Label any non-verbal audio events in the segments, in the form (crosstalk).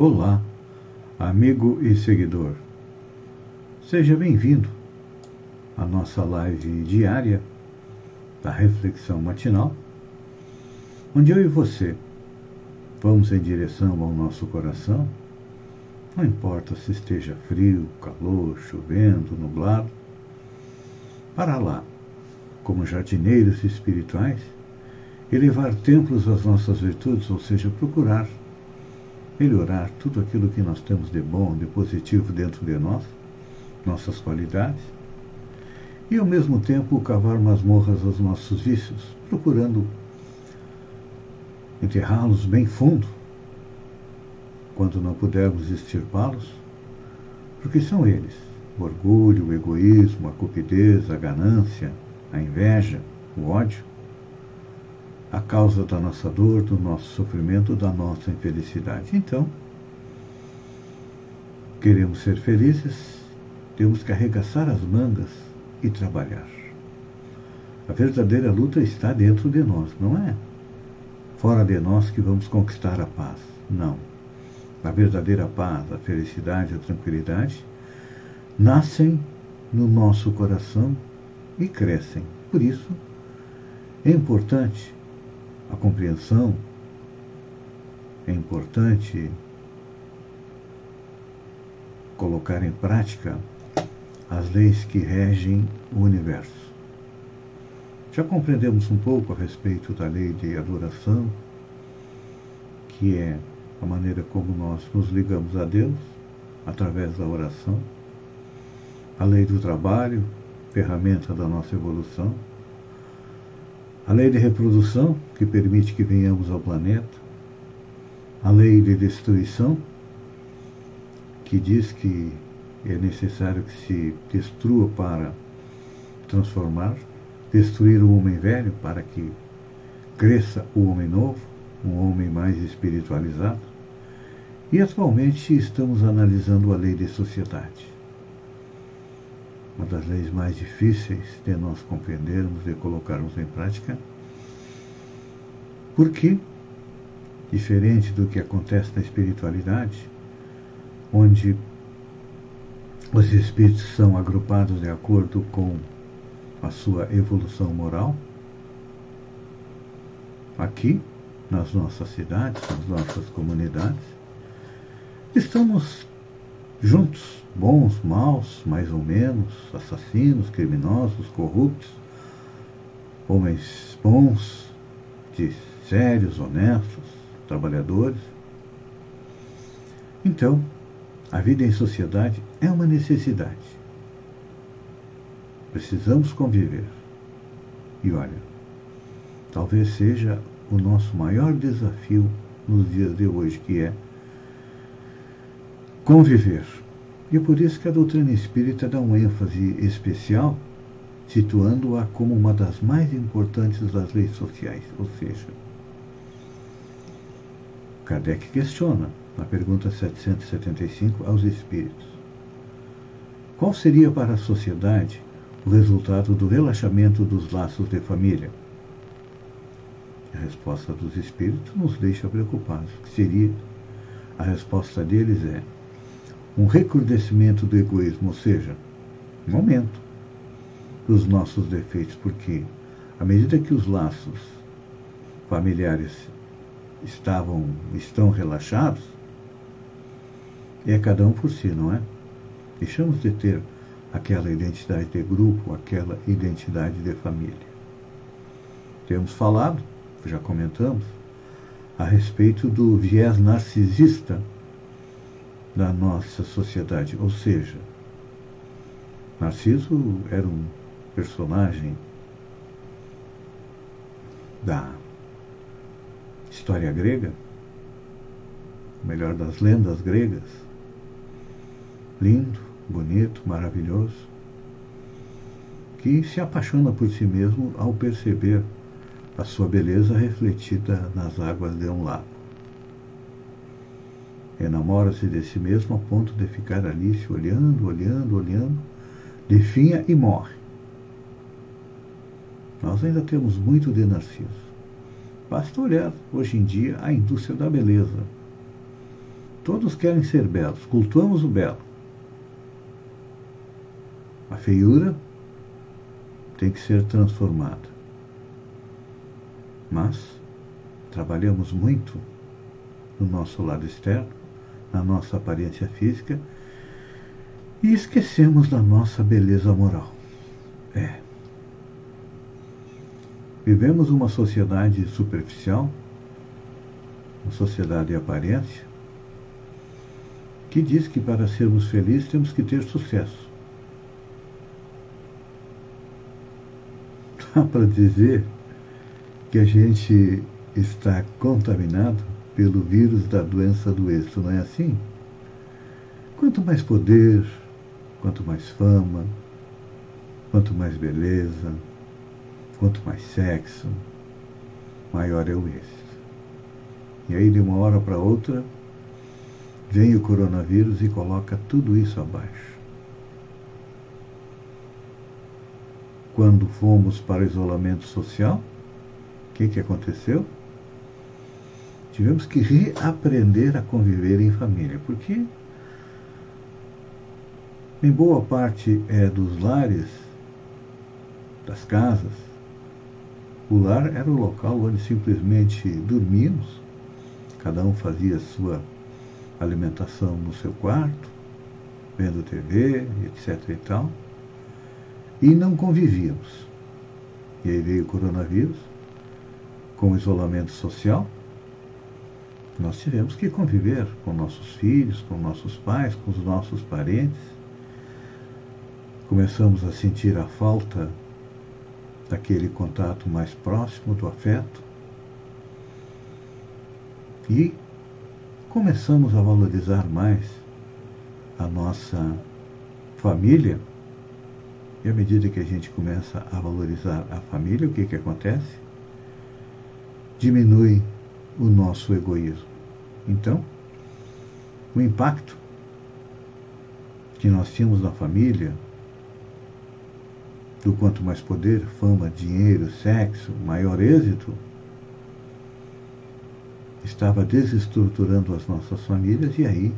Olá, amigo e seguidor. Seja bem-vindo à nossa live diária da reflexão matinal, onde eu e você vamos em direção ao nosso coração, não importa se esteja frio, calor, chovendo, nublado, para lá, como jardineiros espirituais, elevar templos às nossas virtudes, ou seja, procurar melhorar tudo aquilo que nós temos de bom, de positivo dentro de nós, nossas qualidades, e ao mesmo tempo cavar masmorras aos nossos vícios, procurando enterrá-los bem fundo, quando não pudermos extirpá-los, porque são eles: o orgulho, o egoísmo, a cupidez, a ganância, a inveja, o ódio a causa da nossa dor, do nosso sofrimento, da nossa infelicidade. Então, queremos ser felizes, temos que arregaçar as mangas e trabalhar. A verdadeira luta está dentro de nós, não é fora de nós que vamos conquistar a paz. Não. A verdadeira paz, a felicidade, a tranquilidade nascem no nosso coração e crescem. Por isso, é importante a compreensão, é importante colocar em prática as leis que regem o universo. Já compreendemos um pouco a respeito da lei de adoração, que é a maneira como nós nos ligamos a Deus através da oração, a lei do trabalho, ferramenta da nossa evolução a lei de reprodução, que permite que venhamos ao planeta, a lei de destruição, que diz que é necessário que se destrua para transformar, destruir o homem velho para que cresça o homem novo, um homem mais espiritualizado. E atualmente estamos analisando a lei de sociedade. Uma das leis mais difíceis de nós compreendermos e colocarmos em prática, porque, diferente do que acontece na espiritualidade, onde os espíritos são agrupados de acordo com a sua evolução moral, aqui, nas nossas cidades, nas nossas comunidades, estamos juntos, bons, maus, mais ou menos, assassinos, criminosos, corruptos, homens bons, de sérios, honestos, trabalhadores. Então, a vida em sociedade é uma necessidade. Precisamos conviver. E olha, talvez seja o nosso maior desafio nos dias de hoje, que é conviver. E é por isso que a doutrina espírita dá um ênfase especial, situando-a como uma das mais importantes das leis sociais. Ou seja, Kardec questiona, na pergunta 775, aos espíritos: Qual seria para a sociedade o resultado do relaxamento dos laços de família? A resposta dos espíritos nos deixa preocupados. Que seria? A resposta deles é: um recrudescimento do egoísmo, ou seja, um aumento dos nossos defeitos, porque à medida que os laços familiares estavam estão relaxados, é cada um por si, não é? Deixamos de ter aquela identidade de grupo, aquela identidade de família. Temos falado, já comentamos, a respeito do viés narcisista da nossa sociedade. Ou seja, Narciso era um personagem da história grega melhor das lendas gregas. Lindo, bonito, maravilhoso, que se apaixona por si mesmo ao perceber a sua beleza refletida nas águas de um lago. Enamora-se de si mesmo a ponto de ficar ali se olhando, olhando, olhando, definha e morre. Nós ainda temos muito de Narciso. Basta olhar, hoje em dia, a indústria da beleza. Todos querem ser belos, cultuamos o belo. A feiura tem que ser transformada. Mas trabalhamos muito no nosso lado externo, na nossa aparência física, e esquecemos da nossa beleza moral. É. Vivemos uma sociedade superficial, uma sociedade de aparência, que diz que para sermos felizes temos que ter sucesso. (laughs) Dá para dizer que a gente está contaminado pelo vírus da doença do êxito, não é assim? Quanto mais poder, quanto mais fama, quanto mais beleza, Quanto mais sexo, maior é o êxito. E aí, de uma hora para outra, vem o coronavírus e coloca tudo isso abaixo. Quando fomos para o isolamento social, o que, que aconteceu? Tivemos que reaprender a conviver em família, porque em boa parte é, dos lares, das casas, o lar era o local onde simplesmente dormíamos, cada um fazia sua alimentação no seu quarto, vendo TV, etc e tal, e não convivíamos. E aí veio o coronavírus, com o isolamento social, nós tivemos que conviver com nossos filhos, com nossos pais, com os nossos parentes. Começamos a sentir a falta daquele contato mais próximo do afeto. E começamos a valorizar mais a nossa família. E à medida que a gente começa a valorizar a família, o que, que acontece? Diminui o nosso egoísmo. Então, o impacto que nós tínhamos na família do quanto mais poder, fama, dinheiro, sexo, maior êxito, estava desestruturando as nossas famílias e aí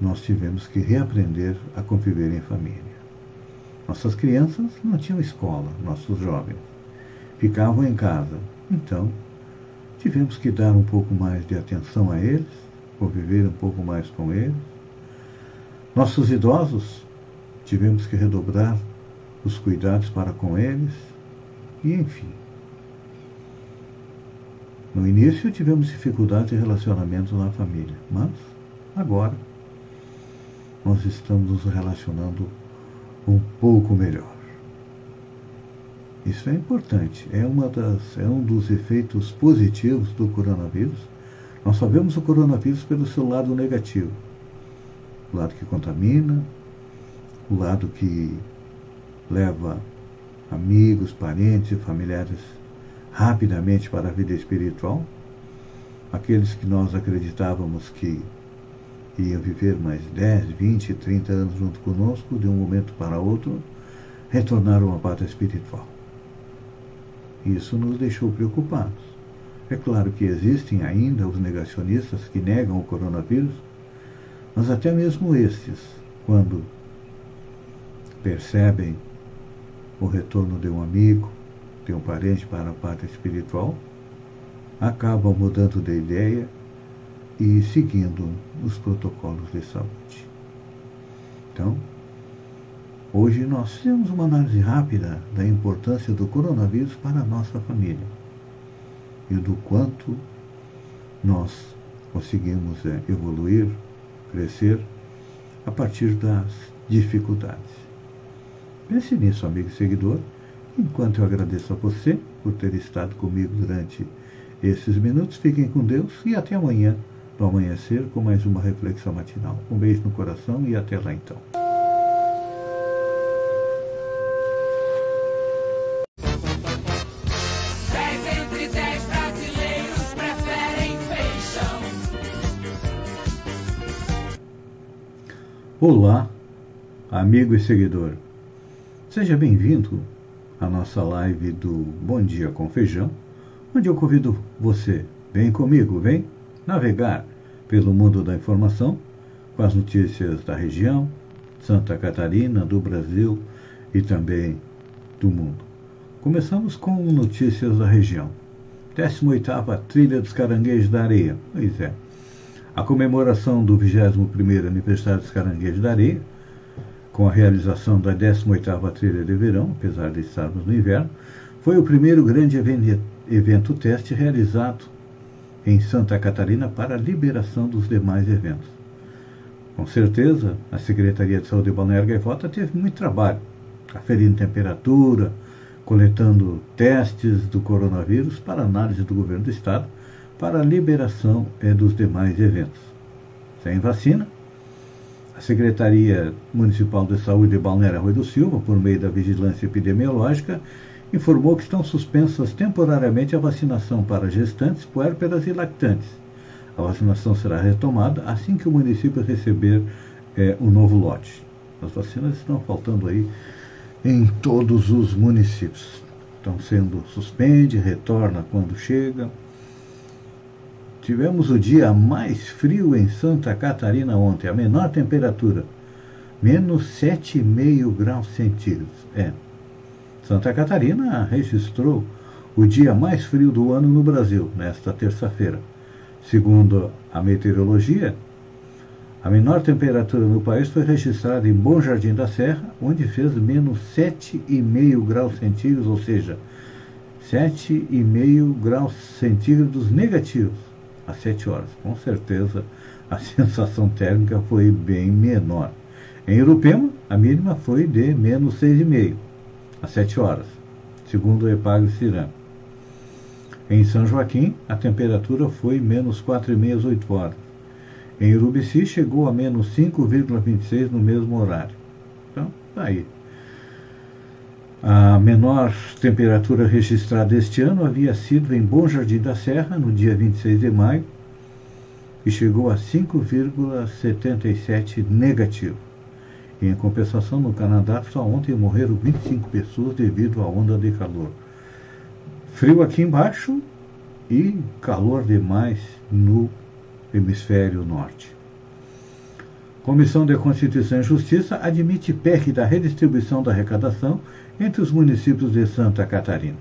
nós tivemos que reaprender a conviver em família. Nossas crianças não tinham escola, nossos jovens ficavam em casa. Então, tivemos que dar um pouco mais de atenção a eles, conviver um pouco mais com eles. Nossos idosos tivemos que redobrar os cuidados para com eles, e enfim. No início tivemos dificuldades de relacionamento na família, mas agora nós estamos nos relacionando um pouco melhor. Isso é importante, é, uma das, é um dos efeitos positivos do coronavírus. Nós sabemos o coronavírus pelo seu lado negativo, o lado que contamina, o lado que leva amigos, parentes e familiares rapidamente para a vida espiritual. Aqueles que nós acreditávamos que iam viver mais 10, 20, 30 anos junto conosco, de um momento para outro, retornaram à pátria espiritual. Isso nos deixou preocupados. É claro que existem ainda os negacionistas que negam o coronavírus, mas até mesmo estes, quando percebem o retorno de um amigo, de um parente para a pátria espiritual, acabam mudando de ideia e seguindo os protocolos de saúde. Então, hoje nós fizemos uma análise rápida da importância do coronavírus para a nossa família e do quanto nós conseguimos é, evoluir, crescer a partir das dificuldades. Pense nisso, amigo e seguidor, enquanto eu agradeço a você por ter estado comigo durante esses minutos. Fiquem com Deus e até amanhã, do amanhecer com mais uma reflexão matinal. Um beijo no coração e até lá então. Olá, amigo e seguidor. Seja bem-vindo à nossa live do Bom Dia com Feijão, onde eu convido você, vem comigo, vem navegar pelo mundo da informação com as notícias da região, Santa Catarina, do Brasil e também do mundo. Começamos com notícias da região. 18ª Trilha dos Caranguejos da Areia. Pois é. A comemoração do 21º aniversário dos Caranguejos da Areia, com a realização da 18ª Trilha de Verão, apesar de estarmos no inverno, foi o primeiro grande evento teste realizado em Santa Catarina para a liberação dos demais eventos. Com certeza, a Secretaria de Saúde de Balneário Gaivota teve muito trabalho, aferindo temperatura, coletando testes do coronavírus para análise do governo do estado para a liberação eh, dos demais eventos. Sem vacina, a Secretaria Municipal de Saúde de Balneário Rui do Silva, por meio da vigilância epidemiológica, informou que estão suspensas temporariamente a vacinação para gestantes, puérperas e lactantes. A vacinação será retomada assim que o município receber é, o novo lote. As vacinas estão faltando aí em todos os municípios. Estão sendo suspende, retorna quando chega. Tivemos o dia mais frio em Santa Catarina ontem, a menor temperatura, menos 7,5 graus centígrados. É, Santa Catarina registrou o dia mais frio do ano no Brasil, nesta terça-feira. Segundo a meteorologia, a menor temperatura no país foi registrada em Bom Jardim da Serra, onde fez menos 7,5 graus centígrados, ou seja, 7,5 graus centígrados negativos às 7 horas. Com certeza a (laughs) sensação térmica foi bem menor. Em Urupema, a mínima foi de menos 6,5 às 7 horas, segundo o EPAG Ciram. Em São Joaquim, a temperatura foi menos 4,5 às 8 horas. Em Urubici, chegou a menos 5,26 no mesmo horário. Então, tá aí. A menor temperatura registrada este ano havia sido em Bom Jardim da Serra, no dia 26 de maio, e chegou a 5,77 negativo. Em compensação, no Canadá, só ontem morreram 25 pessoas devido à onda de calor. Frio aqui embaixo e calor demais no hemisfério norte. Comissão de Constituição e Justiça admite PEC da redistribuição da arrecadação entre os municípios de Santa Catarina.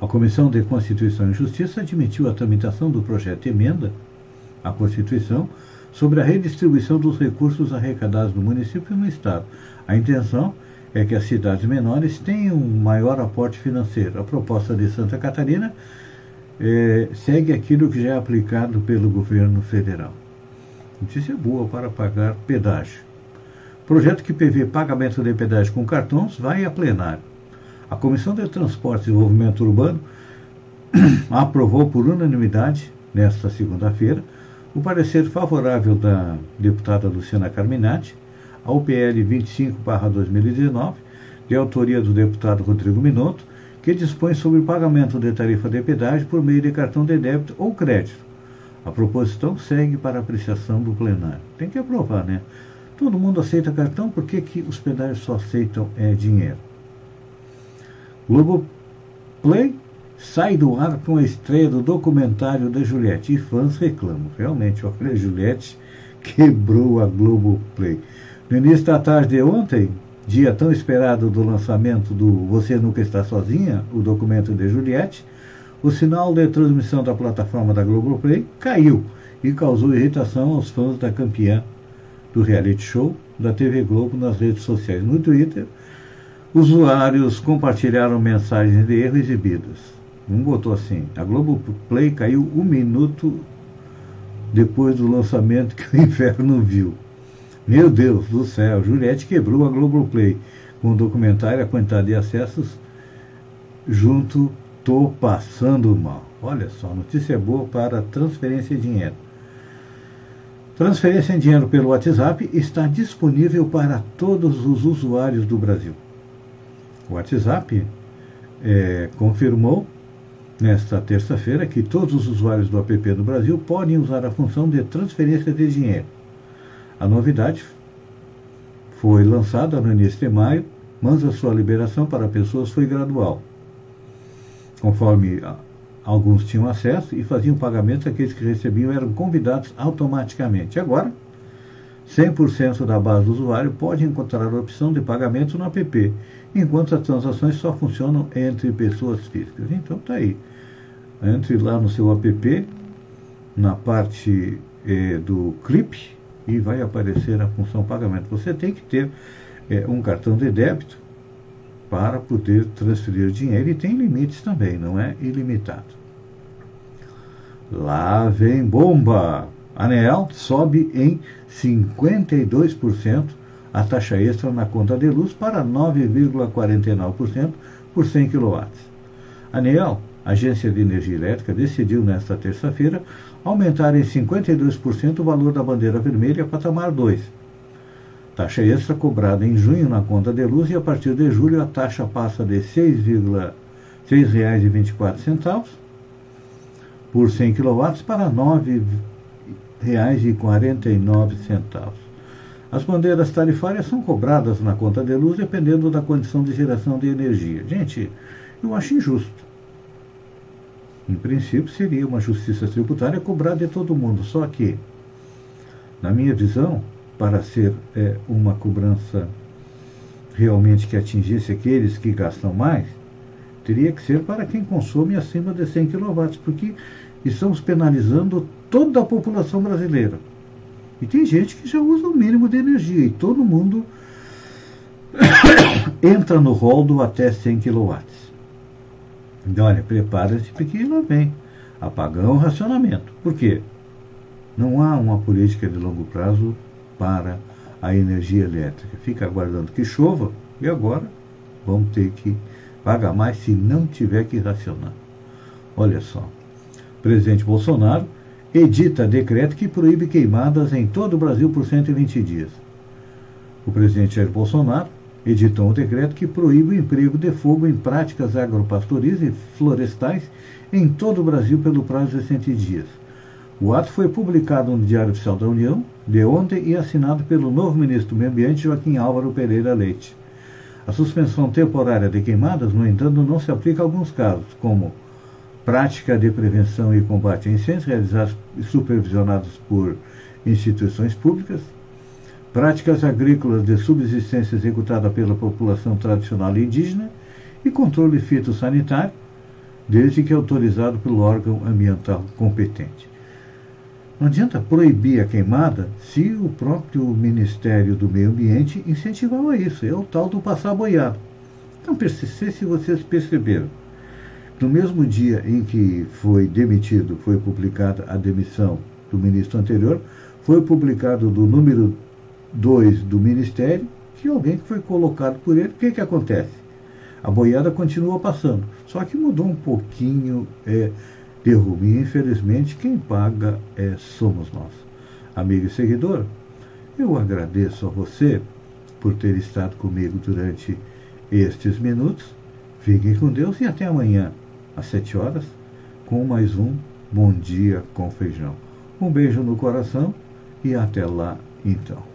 A Comissão de Constituição e Justiça admitiu a tramitação do projeto de emenda à Constituição sobre a redistribuição dos recursos arrecadados no município e no Estado. A intenção é que as cidades menores tenham um maior aporte financeiro. A proposta de Santa Catarina é, segue aquilo que já é aplicado pelo governo federal. Notícia boa para pagar pedágio. Projeto que prevê pagamento de pedágio com cartões vai a plenário. A Comissão de Transporte e Desenvolvimento Urbano (clears throat) aprovou por unanimidade, nesta segunda-feira, o parecer favorável da deputada Luciana Carminati ao PL 25-2019, de autoria do deputado Rodrigo Minotto, que dispõe sobre o pagamento de tarifa de pedágio por meio de cartão de débito ou crédito. A proposição segue para apreciação do plenário. Tem que aprovar, né? Todo mundo aceita cartão, por que, que os pedágios só aceitam é, dinheiro? Globo Play sai do ar com a estreia do documentário da Juliette. E fãs reclamam. Realmente, olha, a Juliette quebrou a Globoplay. No início da tarde de ontem, dia tão esperado do lançamento do Você Nunca Está Sozinha, o documento de Juliette, o sinal de transmissão da plataforma da Globoplay caiu e causou irritação aos fãs da campeã do reality show da TV Globo nas redes sociais. No Twitter, usuários compartilharam mensagens de erro exibidas. Um botou assim: a Globo Play caiu um minuto depois do lançamento que o (laughs) inferno viu. Meu Deus do céu, Juliette quebrou a Globo Play com o documentário A Quantidade de Acessos junto Tô passando mal. Olha só, notícia boa para transferência de dinheiro. Transferência de dinheiro pelo WhatsApp está disponível para todos os usuários do Brasil. O WhatsApp é, confirmou nesta terça-feira que todos os usuários do app do Brasil podem usar a função de transferência de dinheiro. A novidade foi lançada no início de maio, mas a sua liberação para pessoas foi gradual. Conforme alguns tinham acesso e faziam pagamento, aqueles que recebiam eram convidados automaticamente. Agora, 100% da base do usuário pode encontrar a opção de pagamento no app, enquanto as transações só funcionam entre pessoas físicas. Então tá aí. Entre lá no seu app, na parte eh, do clipe, e vai aparecer a função pagamento. Você tem que ter eh, um cartão de débito para poder transferir dinheiro e tem limites também, não é ilimitado. Lá vem bomba! ANEEL sobe em 52% a taxa extra na conta de luz para 9,49% por 100 kW. A ANEEL, Agência de Energia Elétrica, decidiu nesta terça-feira aumentar em 52% o valor da bandeira vermelha patamar 2. Taxa extra cobrada em junho na conta de luz e a partir de julho a taxa passa de R$ 6,24 por 100 kW para R$ 9,49. As bandeiras tarifárias são cobradas na conta de luz dependendo da condição de geração de energia. Gente, eu acho injusto. Em princípio, seria uma justiça tributária cobrar de todo mundo, só que, na minha visão, para ser é, uma cobrança realmente que atingisse aqueles que gastam mais, teria que ser para quem consome acima de 100 kW, porque estamos penalizando toda a população brasileira. E tem gente que já usa o mínimo de energia, e todo mundo (coughs) entra no rol do até 100 kW. Então, olha, prepara-se porque lá vem apagão racionamento. Por quê? Não há uma política de longo prazo para a energia elétrica. Fica aguardando que chova e agora vamos ter que pagar mais se não tiver que racionar. Olha só. Presidente Bolsonaro edita decreto que proíbe queimadas em todo o Brasil por 120 dias. O presidente Jair Bolsonaro editou um decreto que proíbe o emprego de fogo em práticas agropastoris e florestais em todo o Brasil pelo prazo de 100 dias. O ato foi publicado no Diário Oficial da União de ontem e assinado pelo novo ministro do Meio Ambiente, Joaquim Álvaro Pereira Leite. A suspensão temporária de queimadas, no entanto, não se aplica a alguns casos, como prática de prevenção e combate a incêndios realizados e supervisionados por instituições públicas, práticas agrícolas de subsistência executada pela população tradicional indígena e controle fitossanitário, desde que autorizado pelo órgão ambiental competente. Não adianta proibir a queimada se o próprio Ministério do Meio Ambiente incentivava isso. É o tal do passar boiado. Então, se vocês perceberam, no mesmo dia em que foi demitido, foi publicada a demissão do ministro anterior, foi publicado do número 2 do Ministério, que alguém que foi colocado por ele, o que, que acontece? A boiada continua passando, só que mudou um pouquinho é, de rumo. E infelizmente quem paga é, somos nós. Amigo e seguidor, eu agradeço a você por ter estado comigo durante estes minutos. Fiquem com Deus e até amanhã, às 7 horas, com mais um Bom Dia com Feijão. Um beijo no coração e até lá então.